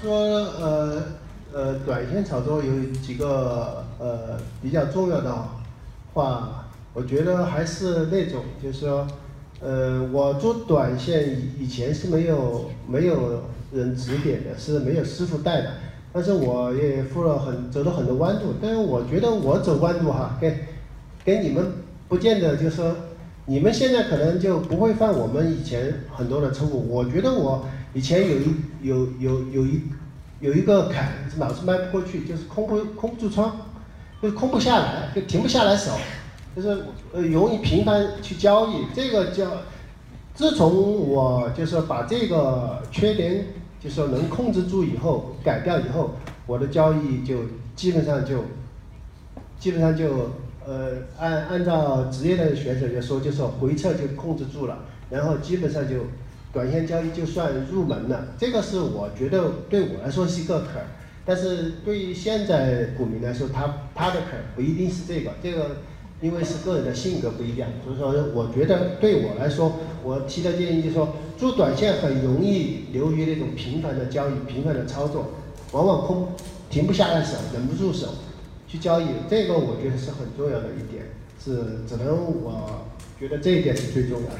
说呃呃，短线炒作有几个呃比较重要的话，我觉得还是那种，就是说，呃，我做短线以以前是没有没有人指点的，是没有师傅带的，但是我也付了很走了很多弯路，但是我觉得我走弯路哈，跟跟你们不见得就是说，你们现在可能就不会犯我们以前很多的错误，我觉得我以前有一有有有一。有一个坎老是迈不过去，就是空不空不住仓，就是空不下来，就停不下来手，就是呃容易频繁去交易。这个叫，自从我就是把这个缺点就是说能控制住以后，改掉以后，我的交易就基本上就，基本上就呃按按照职业的选手来说，就说回撤就控制住了，然后基本上就。短线交易就算入门了，这个是我觉得对我来说是一个坎儿，但是对于现在股民来说，他他的坎儿不一定是这个，这个因为是个人的性格不一样，所以说我觉得对我来说，我提的建议就是说，做短线很容易流于那种频繁的交易、频繁的操作，往往空停不下来手，忍不住手去交易，这个我觉得是很重要的一点，是只能我觉得这一点是最重要的。